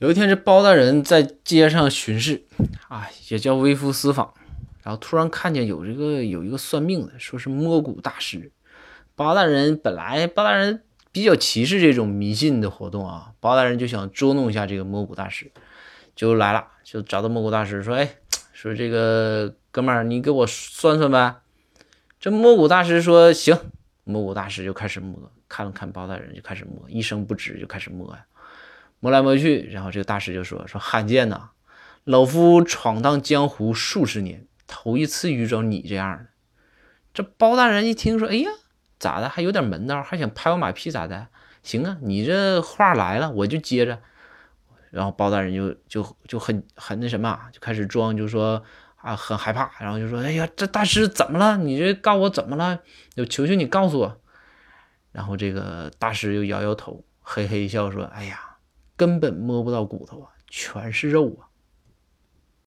有一天，这包大人在街上巡视，啊，也叫微服私访，然后突然看见有这个有一个算命的，说是摸骨大师。包大人本来包大人比较歧视这种迷信的活动啊，包大人就想捉弄一下这个摸骨大师，就来了，就找到摸骨大师说：“哎，说这个哥们儿，你给我算算呗。”这摸骨大师说：“行。”摸骨大师就开始摸，看了看包大人，就开始摸，一声不吱就开始摸呀。摸来摸去，然后这个大师就说：“说罕见呐，老夫闯荡江湖数十年，头一次遇着你这样的。”这包大人一听说：“哎呀，咋的？还有点门道，还想拍我马屁咋的？行啊，你这话来了，我就接着。”然后包大人就就就很很那什么，就开始装，就说啊很害怕，然后就说：“哎呀，这大师怎么了？你这告我怎么了？就求求你告诉我。”然后这个大师又摇摇头，嘿嘿一笑说：“哎呀。”根本摸不到骨头啊，全是肉啊！